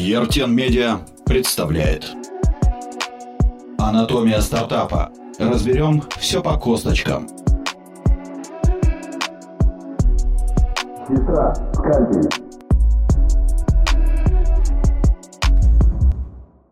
Ертен Медиа представляет Анатомия стартапа. Разберем все по косточкам. Сестра, скальпель.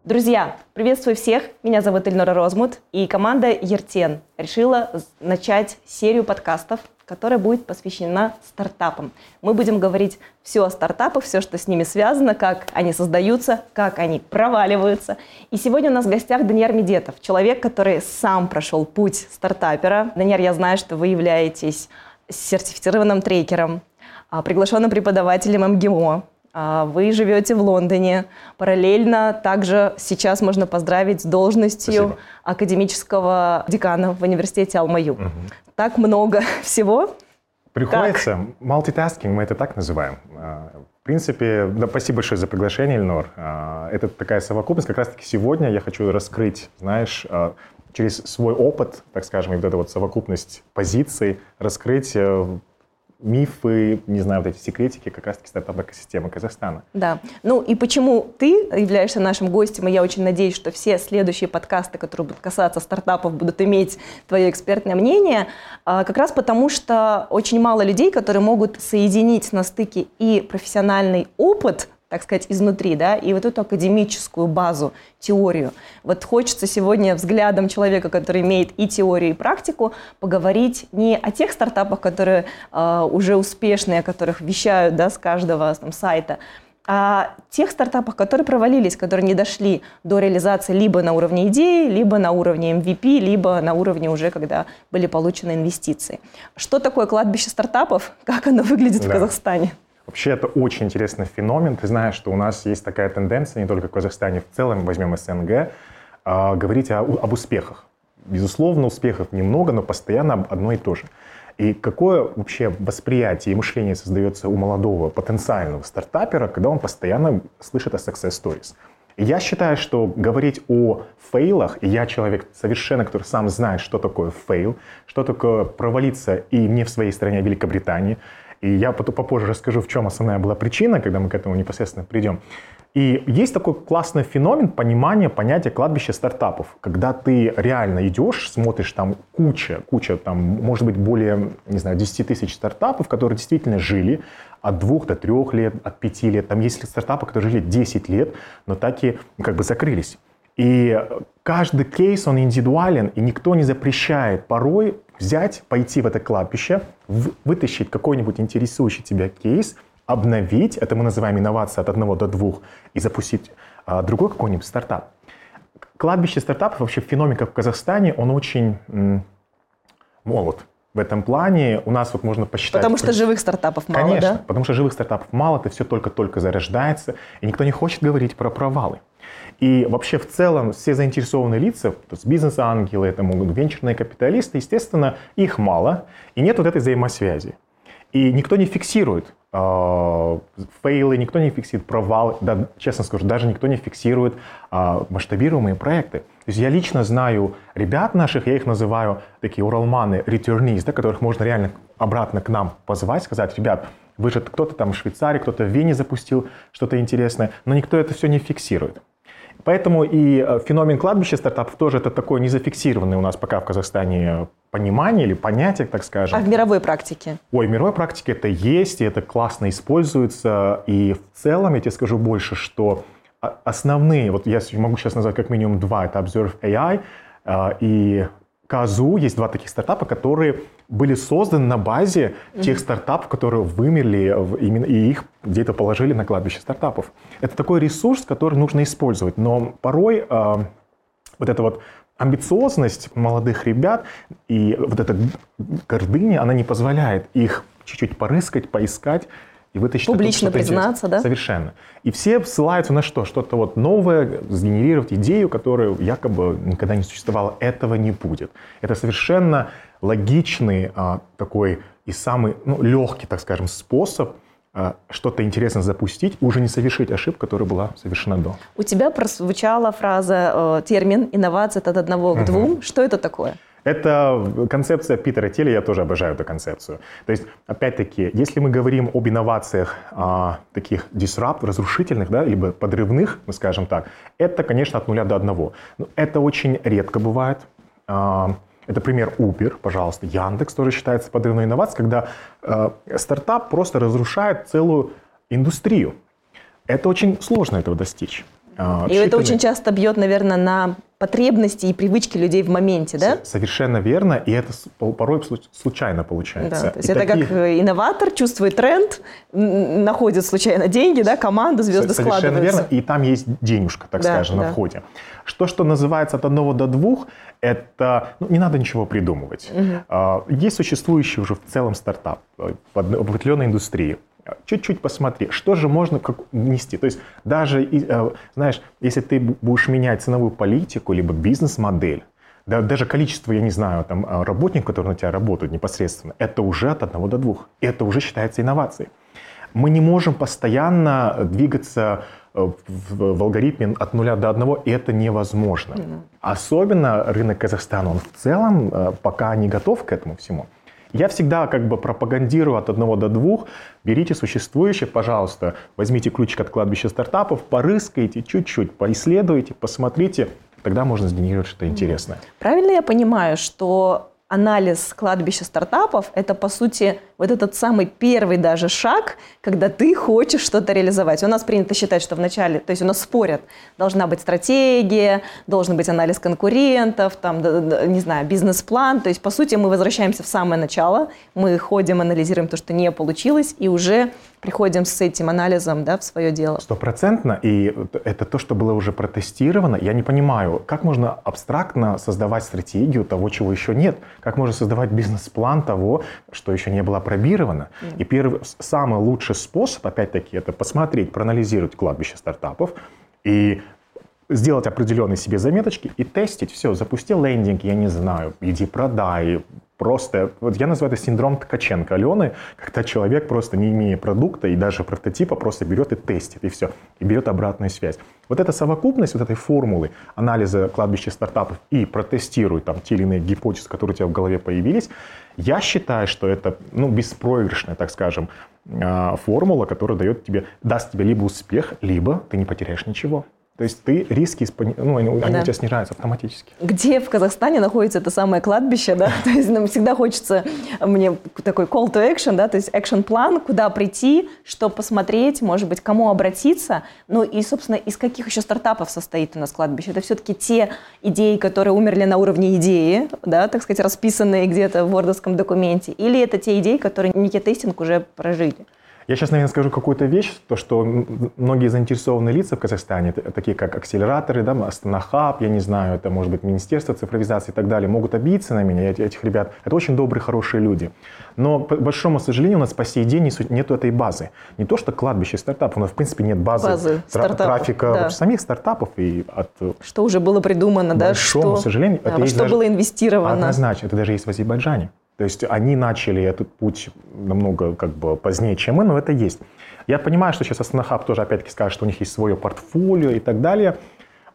Друзья, приветствую всех. Меня зовут Эльнора Розмут, и команда Ертен решила начать серию подкастов, которая будет посвящена стартапам. Мы будем говорить все о стартапах, все, что с ними связано, как они создаются, как они проваливаются. И сегодня у нас в гостях Даниэр Медетов, человек, который сам прошел путь стартапера. Даниэр, я знаю, что вы являетесь сертифицированным трекером, а, приглашенным преподавателем МГИМО, вы живете в Лондоне. Параллельно также сейчас можно поздравить с должностью Спасибо. академического декана в университете Алмаю. Мгм. Так много всего. Приходится. Multitasking мы это так называем. А, В принципе, да, спасибо большое за приглашение, Эльнор. А, Это такая совокупность. Как раз-таки сегодня я хочу раскрыть, знаешь, а, через свой опыт, так скажем, и вот эту вот совокупность позиций, раскрыть э, мифы, не знаю, вот эти секретики как раз-таки стартап-экосистемы Казахстана. Да. Ну и почему ты являешься нашим гостем, и я очень надеюсь, что все следующие подкасты, которые будут касаться стартапов, будут иметь твое экспертное мнение, а, как раз потому, что очень мало людей, которые могут соединить на стыке и профессиональный опыт, так сказать, изнутри, да, и вот эту академическую базу, теорию. Вот хочется сегодня взглядом человека, который имеет и теорию, и практику, поговорить не о тех стартапах, которые а, уже успешные, о которых вещают, да, с каждого там, сайта, а тех стартапах, которые провалились, которые не дошли до реализации либо на уровне идеи, либо на уровне MVP, либо на уровне уже, когда были получены инвестиции. Что такое кладбище стартапов? Как оно выглядит в Да. Казахстане? Вообще это очень интересный феномен. Ты знаешь, что у нас есть такая тенденция, не только в Казахстане, в целом, возьмем СНГ, а, говорить о- об успехах. Безусловно, успехов немного, но постоянно одно и то же. И какое вообще восприятие и мышление создается у молодого потенциального стартапера, когда он постоянно слышит о success stories? Я считаю, что говорить о фейлах, и я человек совершенно, который сам знает, что такое фейл, что такое провалиться и не в своей стране, а в Великобритании, и я попозже расскажу, в чем основная была причина, когда мы к этому непосредственно придем. И есть такой классный феномен понимания понятия кладбища стартапов, когда ты реально идешь, смотришь там куча, куча, там, может быть, более, не знаю, 10 тысяч стартапов, которые действительно жили от двух до трех лет, от пяти лет. Там есть стартапы, которые жили 10 лет, но так и как бы закрылись. И каждый кейс, он индивидуален, и никто не запрещает порой взять, пойти в это кладбище, вытащить какой-нибудь интересующий тебя кейс, обновить, это мы называем инновация от одного до двух, и запустить а, другой какой-нибудь стартап. Кладбище стартапов, вообще феномен как в Казахстане, он очень м, молод. В этом плане у нас вот можно посчитать... Потому что живых стартапов мало, Конечно, да? потому что живых стартапов мало, это все только-только зарождается, и никто не хочет говорить про провалы. И вообще в целом все заинтересованные лица, то есть бизнес-ангелы, это могут венчурные капиталисты, естественно, их мало, и нет вот этой взаимосвязи. И никто не фиксирует э, фейлы, никто не фиксирует провалы, да, честно скажу, даже никто не фиксирует э, масштабируемые проекты. То есть я лично знаю ребят наших, я их называю такие уралманы, returnees, да, которых можно реально обратно к нам позвать, сказать, ребят, вы же кто-то там в Швейцарии, кто-то в Вене запустил что-то интересное, но никто это все не фиксирует. Поэтому и э, феномен кладбища стартапов тоже это такое незафиксированное у нас пока в Казахстане понимание или понятие, так скажем. А в мировой практике? Ой, в мировой практике это есть, и это классно используется. И в целом, я тебе скажу больше, что о- основные, вот я могу сейчас назвать как минимум два, это Observe AI э, и Казу. Есть два таких стартапа, которые были созданы на базе тех стартапов, которые вымерли, в- именно, и их где-то положили на кладбище стартапов. Это такой ресурс, который нужно использовать, но порой э, вот эта вот амбициозность молодых ребят и вот эта гордыня, она не позволяет их чуть-чуть порыскать, поискать и вытащить Публично оттуда признаться, интересное. да? Совершенно. И все ссылаются на что? Что-то вот новое, сгенерировать идею, которая якобы никогда не существовала. Этого не будет. Это совершенно логичный а, такой и самый ну, легкий, так скажем, способ а, что-то интересное запустить, и уже не совершить ошибку, которая была совершена до. У тебя прозвучала фраза, э, термин «инновация от одного к двум». Что это такое? Это концепция Питера Телли, я тоже обожаю эту концепцию. То есть, опять-таки, если мы говорим об инновациях а, таких disrupt, разрушительных, да, либо подрывных, мы скажем так, это, конечно, от нуля до одного. Но это очень редко бывает. А, это пример Uber, пожалуйста. Яндекс тоже считается подрывной инновацией, когда э, стартап просто разрушает целую индустрию. Это очень сложно этого достичь. А, и это очень часто бьет, наверное, на потребности и привычки людей в моменте, да? Совершенно верно, и это порой случайно получается. Да, то есть и это такие... как э, инноватор чувствует тренд, находит случайно деньги, да, команда, звезды Совершенно складываются. верно, и там есть денежка, так да, скажем, да. на входе. Что, что называется от одного до двух, это ну, не надо ничего придумывать. Угу. Есть существующий уже в целом стартап э, в определенной индустрии чуть-чуть посмотри, что же можно как, нести. То есть даже, э, знаешь, если ты будешь менять ценовую политику, либо бизнес-модель, да, даже количество, я не знаю, там, а, работников, которые на тебя работают непосредственно, это уже от одного до двух. Это уже считается инновацией. Мы не можем постоянно двигаться э, в, в алгоритме от нуля до одного, и это невозможно. Mm-hmm. Особенно рынок Казахстана, он в целом э, пока не готов к этому всему. Я всегда как бы пропагандирую от одного до двух. Берите существующее, пожалуйста, возьмите ключик от кладбища стартапов, порыскайте чуть-чуть, поисследуйте, посмотрите. Тогда можно сгенерировать что-то интересное. Правильно я понимаю, что анализ кладбища стартапов – это, по сути, вот этот самый первый даже шаг, когда ты хочешь что-то реализовать. У нас принято считать, что вначале, то есть у нас спорят, должна быть стратегия, должен быть анализ конкурентов, там, не знаю, бизнес-план. То есть, по сути, мы возвращаемся в самое начало, мы ходим, анализируем то, что не получилось, и уже приходим с этим анализом да, в свое дело. Стопроцентно. И это то, что было уже протестировано. Я не понимаю, как можно абстрактно создавать стратегию того, чего еще нет? Как можно создавать бизнес-план того, что еще не было опробировано? Mm. И первый, самый лучший способ, опять-таки, это посмотреть, проанализировать кладбище стартапов и сделать определенные себе заметочки и тестить. Все, запусти лендинг, я не знаю, иди продай, просто, вот я называю это синдром Ткаченко Алены, когда человек просто не имея продукта и даже прототипа просто берет и тестит, и все, и берет обратную связь. Вот эта совокупность вот этой формулы анализа кладбища стартапов и протестирует там те или иные гипотезы, которые у тебя в голове появились, я считаю, что это ну, беспроигрышная, так скажем, а, формула, которая дает тебе, даст тебе либо успех, либо ты не потеряешь ничего. То есть ты риски, ну, они, да. у тебя снижаются автоматически. Где в Казахстане находится это самое кладбище, да? То есть нам всегда хочется, мне такой call to action, да, то есть action план, куда прийти, что посмотреть, может быть, кому обратиться. Ну и, собственно, из каких еще стартапов состоит у нас кладбище? Это все-таки те идеи, которые умерли на уровне идеи, да, так сказать, расписанные где-то в вордовском документе, или это те идеи, которые некий тестинг уже прожили? Я сейчас, наверное, скажу какую-то вещь, то, что многие заинтересованные лица в Казахстане, такие как акселераторы, да, Астанахаб, я не знаю, это может быть Министерство цифровизации и так далее, могут обидеться на меня, этих ребят. Это очень добрые, хорошие люди. Но, по большому сожалению, у нас по сей день нет этой базы. Не то, что кладбище стартапов, у нас, в принципе, нет базы, базы тра- трафика да. самих стартапов. И от, что уже было придумано, да? большому что, сожалению, да, это что даже, было инвестировано. Однозначно, это даже есть в Азербайджане. То есть они начали этот путь намного как бы позднее, чем мы, но это есть. Я понимаю, что сейчас Астанахаб тоже опять-таки скажет, что у них есть свое портфолио и так далее.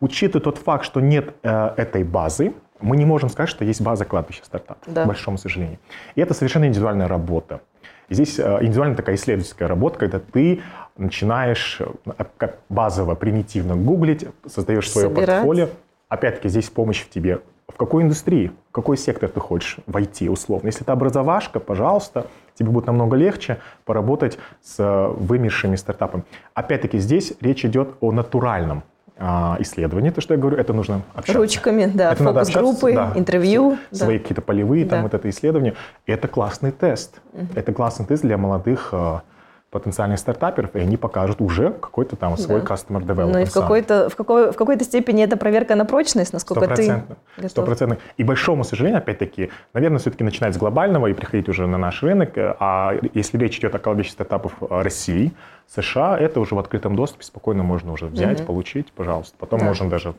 Учитывая тот факт, что нет э, этой базы, мы не можем сказать, что есть база кладбища стартапа, да. к большому сожалению. И это совершенно индивидуальная работа. Здесь э, индивидуальная такая исследовательская работа, когда ты начинаешь э, как базово, примитивно гуглить, создаешь свое Собирать. портфолио. Опять-таки здесь помощь в тебе в какой индустрии, в какой сектор ты хочешь войти условно. Если это образовашка, пожалуйста, тебе будет намного легче поработать с э, вымершими стартапами. Опять-таки здесь речь идет о натуральном а, исследовании, то, что я говорю, это нужно общаться. Ручками, да, фокус-группы, да, интервью. Свои да. какие-то полевые, там да. вот это исследование. Это классный тест. Угу. Это классный тест для молодых э, потенциальных стартаперов, и они покажут уже какой-то там свой да. customer development. Ну и в какой-то, в, какой, в какой-то степени это проверка на прочность, насколько ты готов. Стопроцентно. И большому сожалению, опять-таки, наверное, все-таки начинать с глобального и приходить уже на наш рынок. А если речь идет о количестве стартапов России, США, это уже в открытом доступе спокойно можно уже взять, угу. получить, пожалуйста. Потом да. можно даже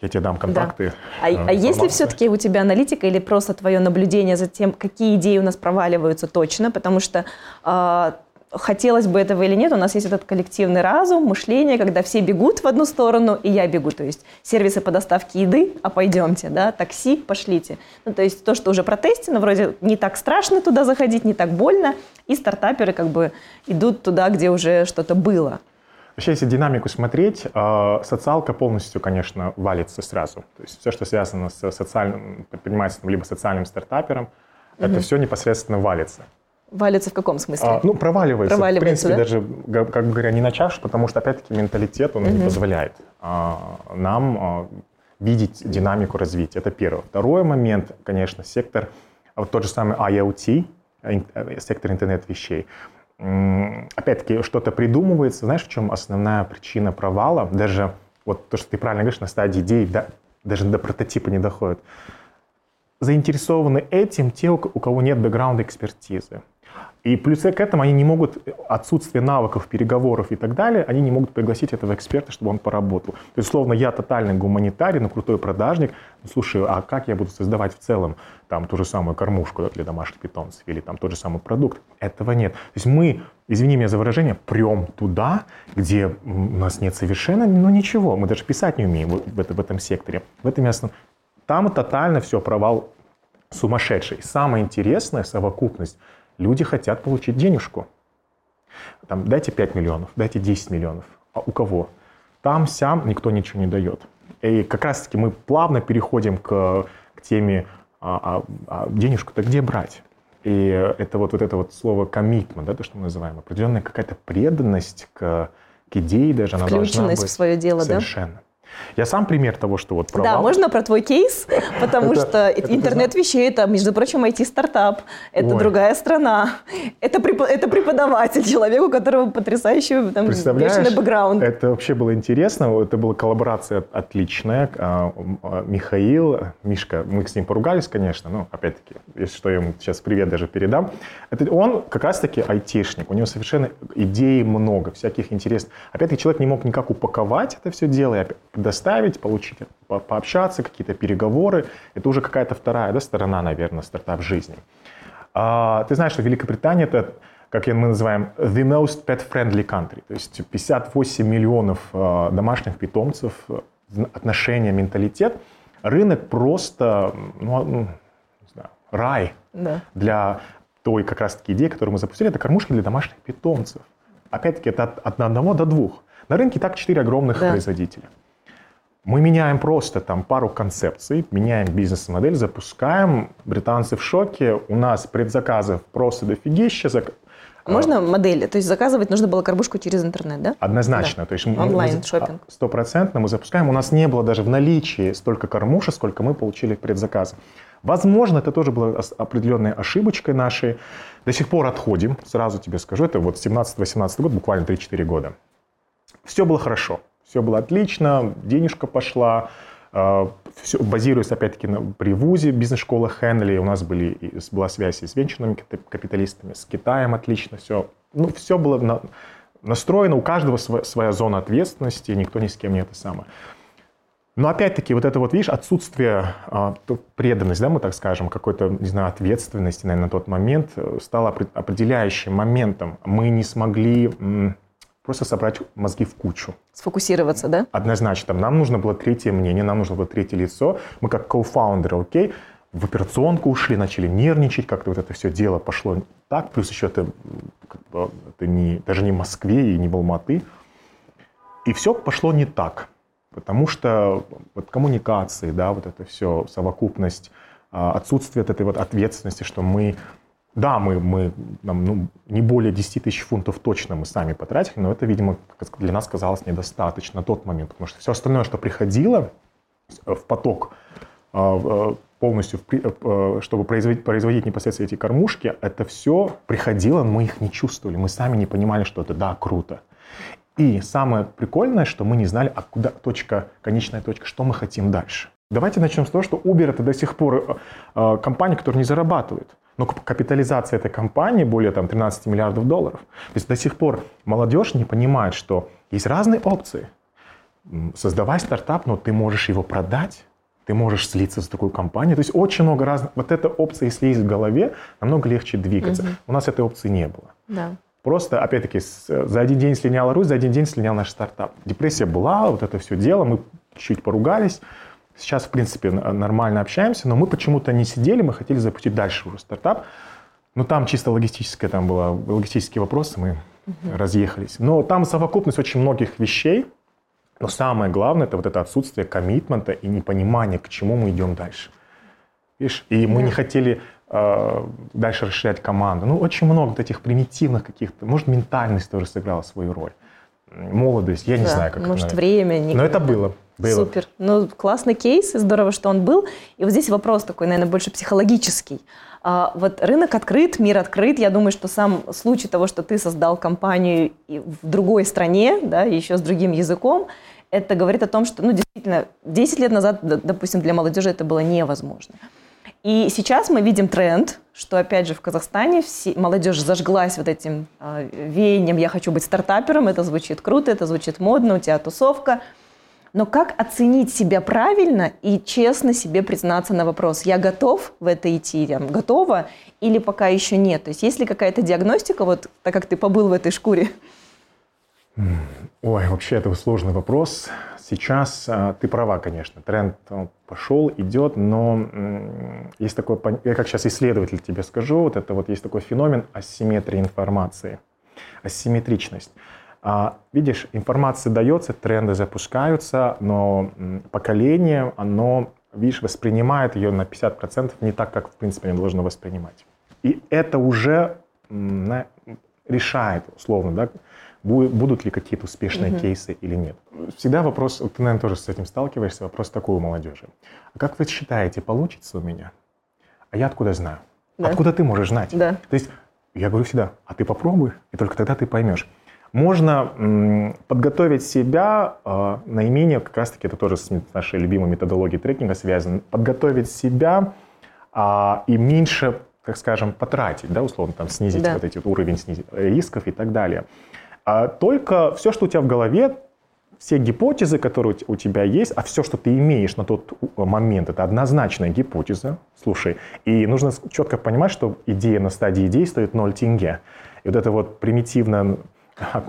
я тебе дам контакты. Да. А, э, а есть ли все-таки у тебя аналитика или просто твое наблюдение за тем, какие идеи у нас проваливаются точно? Потому что э, хотелось бы этого или нет, у нас есть этот коллективный разум, мышление, когда все бегут в одну сторону, и я бегу. То есть сервисы по доставке еды, а пойдемте, да, такси, пошлите. Ну, то есть то, что уже протестено, вроде не так страшно туда заходить, не так больно, и стартаперы как бы идут туда, где уже что-то было. Вообще, если динамику смотреть, э, социалка полностью, конечно, валится сразу. То есть все, что связано с социальным предпринимательством либо социальным стартапером, угу. это все непосредственно валится. Валится в каком смысле? А, ну, проваливается. проваливается. В принципе, да? даже, как говоря, не начавши, потому что, опять-таки, менталитет, он угу. не позволяет а, нам а, видеть динамику развития. Это первое. Второй момент, конечно, сектор, вот тот же самый IoT, э, сектор интернет вещей. Опять-таки, что-то придумывается. Знаешь, в чем основная причина провала? Даже вот то, что ты правильно говоришь, на стадии идеи, да, даже до прототипа не доходит. Заинтересованы этим те, у кого нет бэкграунда экспертизы. И плюс к этому они не могут, отсутствие навыков, переговоров и так далее, они не могут пригласить этого эксперта, чтобы он поработал. То есть, словно я тотальный гуманитарий, но крутой продажник. Ну, слушай, а как я буду создавать в целом там ту же самую кормушку для домашних питомцев или там тот же самый продукт? Этого нет. То есть мы, извини меня за выражение, прем туда, где у нас нет совершенно, ну ничего, мы даже писать не умеем в, в, в этом секторе. В этом ясно. Там тотально все, провал сумасшедший. Самое интересное, совокупность – Люди хотят получить денежку. Там, дайте 5 миллионов, дайте 10 миллионов. А у кого? Там, сям никто ничего не дает. И как раз-таки мы плавно переходим к, к теме, а, а, а денежку-то где брать? И это вот, вот это вот слово commitment, да, то, что мы называем, определенная какая-то преданность к, к идее даже, она должна быть. в свое дело, совершенно. да? Я сам пример того, что вот провал. Да, можно про твой кейс, потому что интернет вещей это, между прочим, IT-стартап, это другая страна, это, преподаватель, человек, у которого потрясающий там, бешеный бэкграунд. Это вообще было интересно, это была коллаборация отличная. А, а, Михаил, Мишка, мы с ним поругались, конечно, но опять-таки, если что, я ему сейчас привет даже передам. Это он как раз-таки айтишник, у него совершенно идей много, всяких интересных. Опять-таки, человек не мог никак упаковать это все дело, доставить, получить, по пообщаться, какие-то переговоры. Это уже какая-то вторая да, сторона, наверное, стартап жизни. А, ты знаешь, что Великобритания это как мы называем, the most pet-friendly country. То есть 58 миллионов э, домашних питомцев, отношения, менталитет. Рынок просто, ну, ну не знаю, рай да. для той как раз-таки идеи, которую мы запустили. Это кормушки для домашних питомцев. Опять-таки, это от, от одного до двух. На рынке так четыре огромных да. производителя. Мы меняем просто там пару концепций, меняем бизнес-модель, запускаем. Британцы в шоке. У нас предзаказов просто дофигища. А можно модель? То есть заказывать нужно было кормушку через интернет, да? Однозначно. Да. То есть Онлайн шопинг. Стопроцентно мы запускаем. У нас не было даже в наличии столько кормушек, сколько мы получили в предзаказе. Возможно, это тоже была определенной ошибочкой нашей. До сих пор отходим, сразу тебе скажу. Это вот 17-18 год, буквально 3-4 года. Все было хорошо. Все было отлично, денежка пошла, а, все, базируясь опять-таки на, при ВУЗе, бизнес-школа Хенли, у нас были, была связь и с венчурными капиталистами, с Китаем отлично, все. Ну, все было на, настроено, у каждого своя, своя зона ответственности, никто ни с кем не это самое. Но опять-таки вот это вот, видишь, отсутствие а, преданности, да, мы так скажем, какой-то, не знаю, ответственности, наверное, на тот момент э, стало определяющим моментом. Мы не смогли просто собрать мозги в кучу. Сфокусироваться, да? Однозначно. Там нам нужно было третье мнение, нам нужно было третье лицо. Мы как кофаундеры, окей, в операционку ушли, начали нервничать, как-то вот это все дело пошло так. Плюс еще это, как бы, это не, даже не в Москве и не в Алматы. И все пошло не так. Потому что вот коммуникации, да, вот это все, совокупность, а, отсутствие вот этой вот ответственности, что мы да, мы, мы нам, ну, не более 10 тысяч фунтов точно мы сами потратили, но это, видимо, для нас казалось недостаточно на тот момент, потому что все остальное, что приходило в поток а, а, полностью, э, чтобы производить, производить непосредственно эти кормушки, это все приходило, мы их не чувствовали, мы сами не понимали, что это, да, круто. И самое прикольное, что мы не знали, а точка, конечная точка, что мы хотим дальше. Давайте начнем с того, что Uber это до сих пор э, э, компания, которая не зарабатывает. Но капитализация этой компании более там, 13 миллиардов долларов. То есть до сих пор молодежь не понимает, что есть разные опции. Создавай стартап, но ты можешь его продать, ты можешь слиться с такой компанией. То есть очень много разных... Вот эта опция, если есть в голове, намного легче двигаться. Угу. У нас этой опции не было. Да. Просто, опять-таки, за один день слиняла Русь, за один день слинял наш стартап. Депрессия была, вот это все дело, мы чуть поругались. Сейчас, в принципе, нормально общаемся, но мы почему-то не сидели, мы хотели запустить дальше уже стартап. Но там чисто логистическое, там было логистические вопросы, мы угу. разъехались. Но там совокупность очень многих вещей, но самое главное, это вот это отсутствие коммитмента и непонимания, к чему мы идем дальше. Видишь? И мы да. не хотели э, дальше расширять команду. Ну, очень много вот этих примитивных каких-то, может, ментальность тоже сыграла свою роль. Молодость, я да, не знаю, как Может, это, время. Не... Но это было. было. Супер. Ну, классный кейс, здорово, что он был. И вот здесь вопрос такой, наверное, больше психологический. А, вот рынок открыт, мир открыт. Я думаю, что сам случай того, что ты создал компанию в другой стране, да, еще с другим языком, это говорит о том, что, ну, действительно, 10 лет назад, допустим, для молодежи это было невозможно. И сейчас мы видим тренд, что, опять же, в Казахстане все, молодежь зажглась вот этим э, веянием «я хочу быть стартапером», это звучит круто, это звучит модно, у тебя тусовка – но как оценить себя правильно и честно себе признаться на вопрос, я готов в это идти, я готова или пока еще нет? То есть есть ли какая-то диагностика, вот так как ты побыл в этой шкуре? Ой, вообще это сложный вопрос. Сейчас а, ты права, конечно, тренд пошел, идет, но есть такой, я как сейчас исследователь тебе скажу, вот это вот есть такой феномен асимметрии информации, асимметричность. А, видишь, информация дается, тренды запускаются, но поколение, оно, видишь, воспринимает ее на 50% не так, как, в принципе, оно должно воспринимать. И это уже решает, условно, да, будут ли какие-то успешные mm-hmm. кейсы или нет. Всегда вопрос, ты, наверное, тоже с этим сталкиваешься, вопрос такой у молодежи. А как вы считаете, получится у меня? А я откуда знаю? Да. Откуда ты можешь знать? Да. То есть я говорю всегда, а ты попробуй, и только тогда ты поймешь можно подготовить себя, э, наименее, как раз-таки это тоже с нашей любимой методологией трекинга связано, подготовить себя а, и меньше, так скажем, потратить, да, условно, там, снизить да. вот эти вот уровень снизить, э, рисков и так далее. А только все, что у тебя в голове, все гипотезы, которые у тебя есть, а все, что ты имеешь на тот момент, это однозначная гипотеза. Слушай, и нужно четко понимать, что идея на стадии идеи стоит 0 тенге. И вот это вот примитивно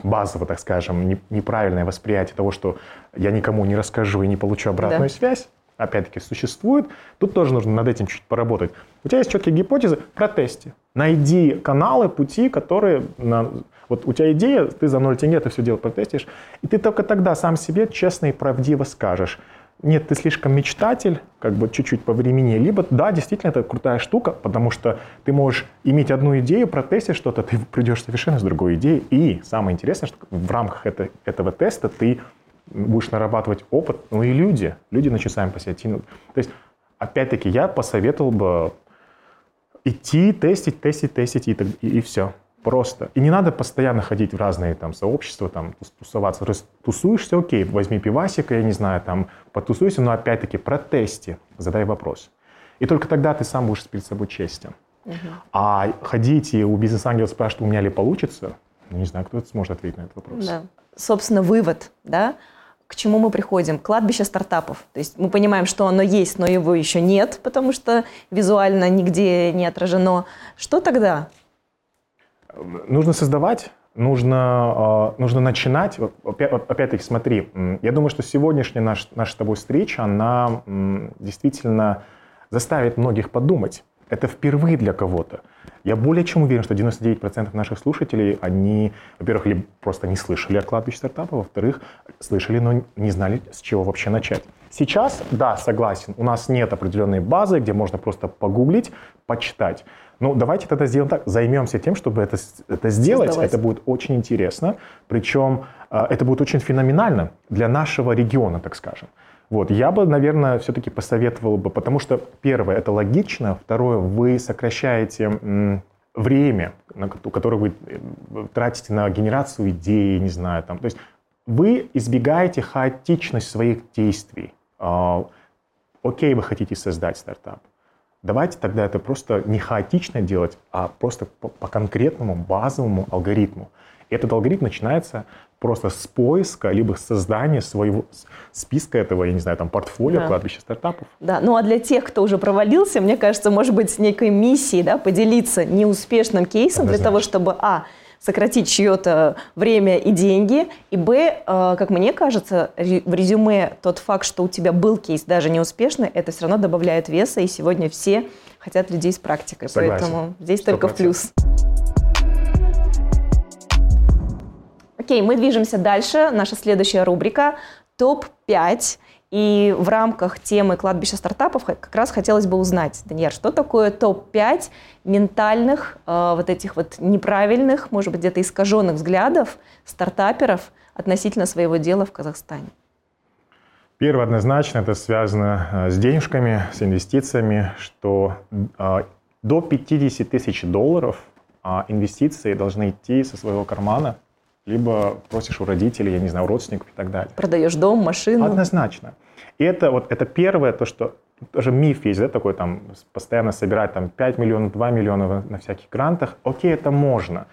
базово, так скажем, неправильное восприятие того, что я никому не расскажу и не получу обратную да. связь, опять-таки, существует. Тут тоже нужно над этим чуть поработать. У тебя есть четкие гипотезы, протесте. Найди каналы, пути, которые... На... Вот у тебя идея, ты за 0 тенге это все дело протестишь, и ты только тогда сам себе честно и правдиво скажешь, нет, ты слишком мечтатель, как бы чуть-чуть по времени, либо да, действительно это крутая штука, потому что ты можешь иметь одну идею, протестить что-то, ты придешь совершенно с другой идеей, и самое интересное, что в рамках это, этого теста ты будешь нарабатывать опыт, ну и люди, люди начнут сами по. То есть, опять-таки, я посоветовал бы идти, тестить, тестить, тестить, и, и, и все. Просто. И не надо постоянно ходить в разные там сообщества, там, тусоваться. Раз тусуешься, окей, возьми пивасика, я не знаю, там, потусуйся, но опять-таки протесте, задай вопрос. И только тогда ты сам будешь перед собой честен. Угу. А ходить и у бизнес-ангела спрашивать, у меня ли получится, ну, не знаю, кто сможет ответить на этот вопрос. Да. Собственно, вывод, да, к чему мы приходим? Кладбище стартапов. То есть мы понимаем, что оно есть, но его еще нет, потому что визуально нигде не отражено. Что тогда? Нужно создавать, нужно, а, нужно начинать. Опять-таки, смотри, я думаю, что сегодняшняя наша, наша с тобой встреча, она действительно заставит многих подумать. Это впервые для кого-то. Я более чем уверен, что 99% наших слушателей, они, во-первых, либо просто не слышали о кладбище стартапа, во-вторых, слышали, но не знали, с чего вообще начать. Сейчас, да, согласен, у нас нет определенной базы, где можно просто погуглить, почитать. Ну, давайте тогда сделаем так. Займемся тем, чтобы это, это сделать. Создавать. Это будет очень интересно. Причем а, это будет очень феноменально для нашего региона, так скажем. Вот, я бы, наверное, все-таки посоветовал бы, потому что, первое, это логично, второе, вы сокращаете время, которое вы э, тратите на генерацию идей, не знаю, там, то есть вы избегаете хаотичность своих действий. А, окей, вы хотите создать стартап. Давайте тогда это просто не хаотично делать, а просто по, по конкретному базовому алгоритму. И этот алгоритм начинается просто с поиска, либо создания своего списка этого, я не знаю, там, портфолио, да. кладбища стартапов. Да, ну а для тех, кто уже провалился, мне кажется, может быть, с некой миссией, да, поделиться неуспешным кейсом для того, чтобы, а, сократить чье-то время и деньги, и б, э, как мне кажется, в резюме тот факт, что у тебя был кейс даже неуспешный, это все равно добавляет веса, и сегодня все хотят людей с практикой, Согласен. поэтому здесь 100%. только в плюс. Окей, мы движемся дальше. Наша следующая рубрика топ-5. И в рамках темы кладбища стартапов как раз хотелось бы узнать, Даниэль, что такое топ-5 ментальных, э, вот этих вот неправильных, может быть, где-то искаженных взглядов стартаперов относительно своего дела в Казахстане? Первое однозначно это связано э, с денежками, с инвестициями, что э, до 50 тысяч долларов э, инвестиции должны идти со своего кармана, либо просишь у родителей, я не знаю, у родственников и так далее. Продаешь дом, машину. Однозначно. И это вот это первое, то, что тоже миф есть, да, такой там, постоянно собирать там 5 миллионов, 2 миллиона на всяких грантах. Окей, это можно.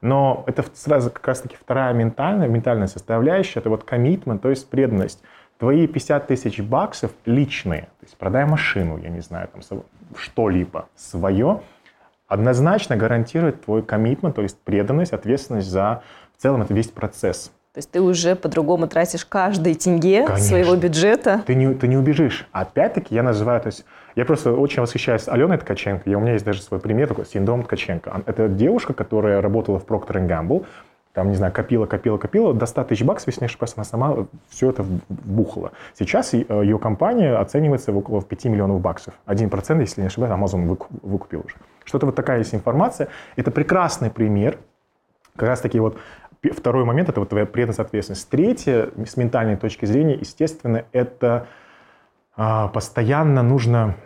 Но это сразу как раз-таки вторая ментальная, ментальная составляющая, это вот коммитмент, то есть преданность. Твои 50 тысяч баксов личные, то есть продай машину, я не знаю, там что-либо свое, однозначно гарантирует твой коммитмент, то есть преданность, ответственность за в целом это весь процесс. То есть ты уже по-другому тратишь каждый тенге Конечно. своего бюджета. Ты не, ты не убежишь. Опять-таки я называю, то есть я просто очень восхищаюсь Аленой Ткаченко. И у меня есть даже свой пример такой, синдром Ткаченко. Это девушка, которая работала в Procter Gamble, там, не знаю, копила, копила, копила, до 100 тысяч баксов, если не ошибаюсь, она сама все это вбухала. Сейчас э, ее компания оценивается в около 5 миллионов баксов. 1%, если не ошибаюсь, Amazon выкупил уже. Что-то вот такая есть информация. Это прекрасный пример, как раз таки вот Второй момент – это вот твоя преданность, ответственность. Третье, с ментальной точки зрения, естественно, это а, постоянно нужно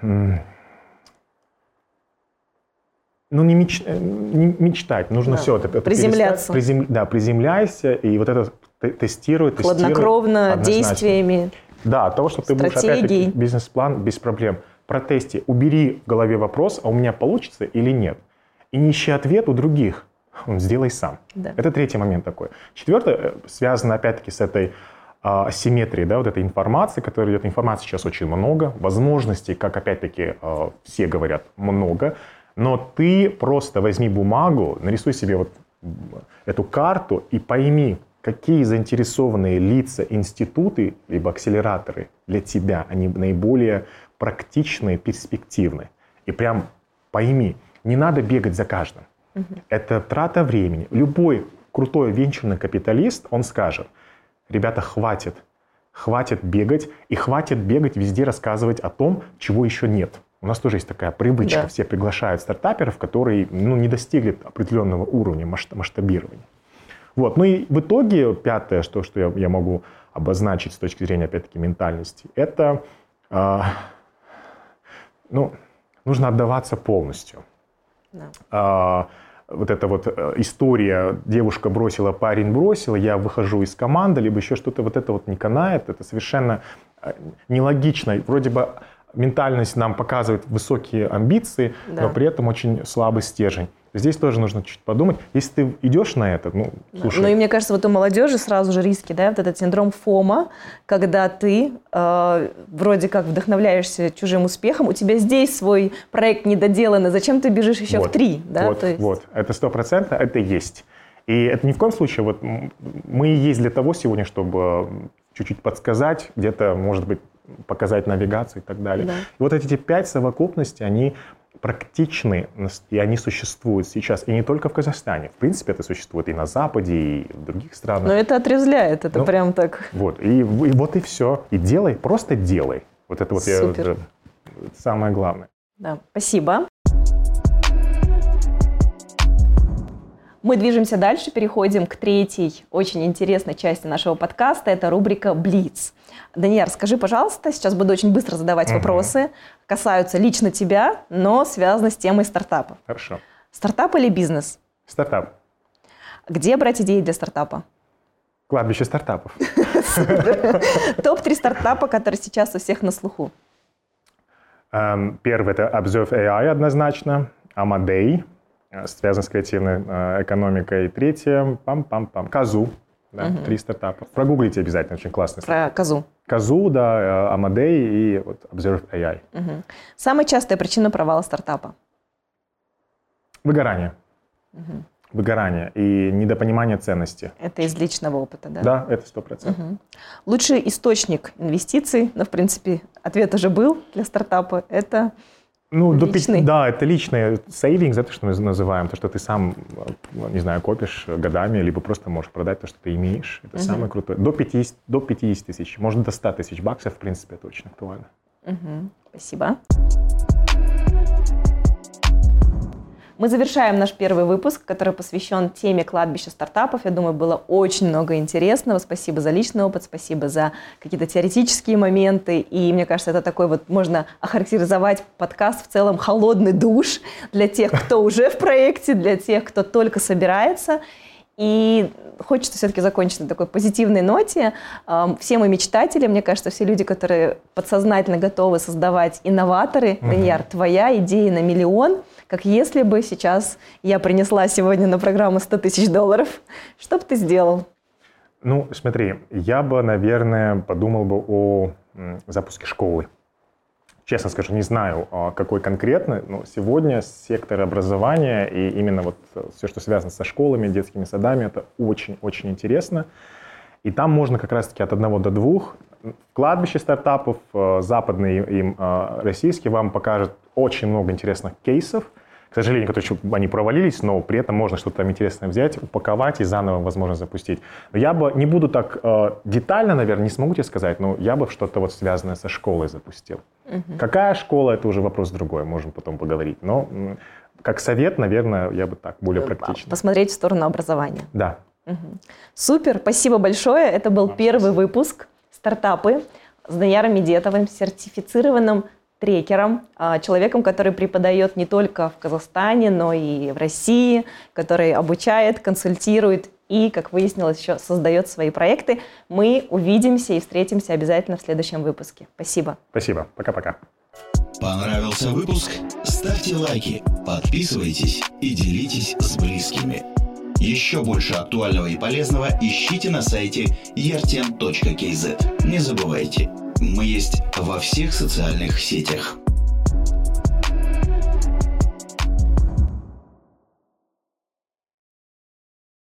ну, не, меч, э, не мечтать, нужно да. все это, это приземляться. Призем, да, приземляйся, и вот это тестируй, тестируй. Хладнокровно, действиями, Да, от того, что ты будешь опять бизнес-план без проблем. Протести, убери в голове вопрос, а у меня получится или нет. И не ищи ответ у других сделай сам. Да. Это третий момент такой. Четвертое э, связано опять-таки с этой а, асимметрией, да, вот этой информации, которая идет. Информации сейчас очень много, возможностей, как опять-таки а, все говорят, много. Но ты просто возьми бумагу, нарисуй себе вот эту карту и пойми, какие заинтересованные лица, институты, либо акселераторы для тебя, они наиболее практичные, перспективны. И прям пойми, не надо бегать за каждым. Угу. Это трата времени. Любой крутой венчурный капиталист, он скажет, ребята, хватит, хватит бегать, и хватит бегать везде рассказывать о том, чего еще нет. У нас тоже есть такая привычка, да. все приглашают стартаперов, которые ну, не достигли определенного уровня масштабирования. Вот. Ну и в итоге пятое, что, что я, я могу обозначить с точки зрения, опять-таки, ментальности, это э, ну, нужно отдаваться полностью. Да. А, вот эта вот э, история, девушка бросила, парень бросил, я выхожу из команды, либо еще что-то, вот это вот не канает, это совершенно э, нелогично. Вроде бы ментальность нам показывает высокие амбиции, да. но при этом очень слабый стержень. Здесь тоже нужно чуть подумать. Если ты идешь на это, ну, слушай. Ну и мне кажется, вот у молодежи сразу же риски, да, вот этот синдром ФОМа, когда ты э, вроде как вдохновляешься чужим успехом, у тебя здесь свой проект недоделанный, зачем ты бежишь еще вот, в три, да? Вот, есть... вот, это сто процентов, это есть. И это ни в коем случае, вот мы и есть для того сегодня, чтобы чуть-чуть подсказать, где-то, может быть, показать навигацию и так далее. Да. И вот эти пять совокупностей, они практичны, и они существуют сейчас, и не только в Казахстане. В принципе, это существует и на Западе, и в других странах. Но это отрезвляет, это ну, прям так... Вот, и, и вот и все. И делай, просто делай. Вот это вот Супер. я, самое главное. Да, спасибо. Мы движемся дальше, переходим к третьей очень интересной части нашего подкаста. Это рубрика «Блиц». Даниэль, скажи, пожалуйста, сейчас буду очень быстро задавать угу. вопросы, касаются лично тебя, но связаны с темой стартапа. Хорошо. Стартап или бизнес? Стартап. Где брать идеи для стартапа? Кладбище стартапов. Топ-3 стартапа, которые сейчас у всех на слуху. Эм, первый – это Observe AI однозначно, Amadei, связан с креативной э, экономикой. Третье – пам-пам-пам, Казу, да, угу. три стартапа. Прогуглите обязательно, очень классно. Про Казу. Казу, да, Амадей и вот Observe AI. Угу. Самая частая причина провала стартапа? Выгорание. Угу. выгорание и недопонимание ценности. Это из личного опыта, да? Да, это сто процентов. Угу. Лучший источник инвестиций, ну, в принципе, ответ уже был для стартапа, это ну, личный. До, да, это личный сейвинг, это что мы называем, то, что ты сам, не знаю, копишь годами, либо просто можешь продать то, что ты имеешь. Это угу. самое крутое. До 50, до 50 тысяч, может, до 100 тысяч баксов, в принципе, это очень актуально. Угу. Спасибо. Мы завершаем наш первый выпуск, который посвящен теме кладбища стартапов. Я думаю, было очень много интересного. Спасибо за личный опыт, спасибо за какие-то теоретические моменты. И мне кажется, это такой вот, можно охарактеризовать подкаст в целом холодный душ для тех, кто уже в проекте, для тех, кто только собирается. И хочется все-таки закончить на такой позитивной ноте. Все мы мечтатели, мне кажется, все люди, которые подсознательно готовы создавать инноваторы. Данияр, твоя идея на миллион – как если бы сейчас я принесла сегодня на программу 100 тысяч долларов. Что бы ты сделал? Ну, смотри, я бы, наверное, подумал бы о запуске школы. Честно скажу, не знаю, а, какой конкретно, но сегодня сектор образования и именно вот э, все, что связано со школами, детскими садами, это очень-очень интересно. И там можно как раз-таки от одного до двух. Кладбище стартапов, э, западные и э, российские, вам покажут очень много интересных кейсов, к сожалению, которые они провалились, но при этом можно что-то там интересное взять, упаковать и заново, возможно, запустить. Но я бы не буду так э, детально, наверное, не смогу тебе сказать, но я бы что-то вот связанное со школой запустил. Угу. Какая школа, это уже вопрос другой, можем потом поговорить. Но как совет, наверное, я бы так, более э, практично. Посмотреть в сторону образования. Да. Угу. Супер, спасибо большое. Это был а, первый спасибо. выпуск «Стартапы» с Данияром Медетовым, сертифицированным трекером, а, человеком, который преподает не только в Казахстане, но и в России, который обучает, консультирует и, как выяснилось, еще создает свои проекты. Мы увидимся и встретимся обязательно в следующем выпуске. Спасибо. Спасибо. Пока-пока. Понравился выпуск? Ставьте лайки, подписывайтесь и делитесь с близкими. Еще больше актуального и полезного ищите на сайте erten.kz. Не забывайте – мы есть во всех социальных сетях.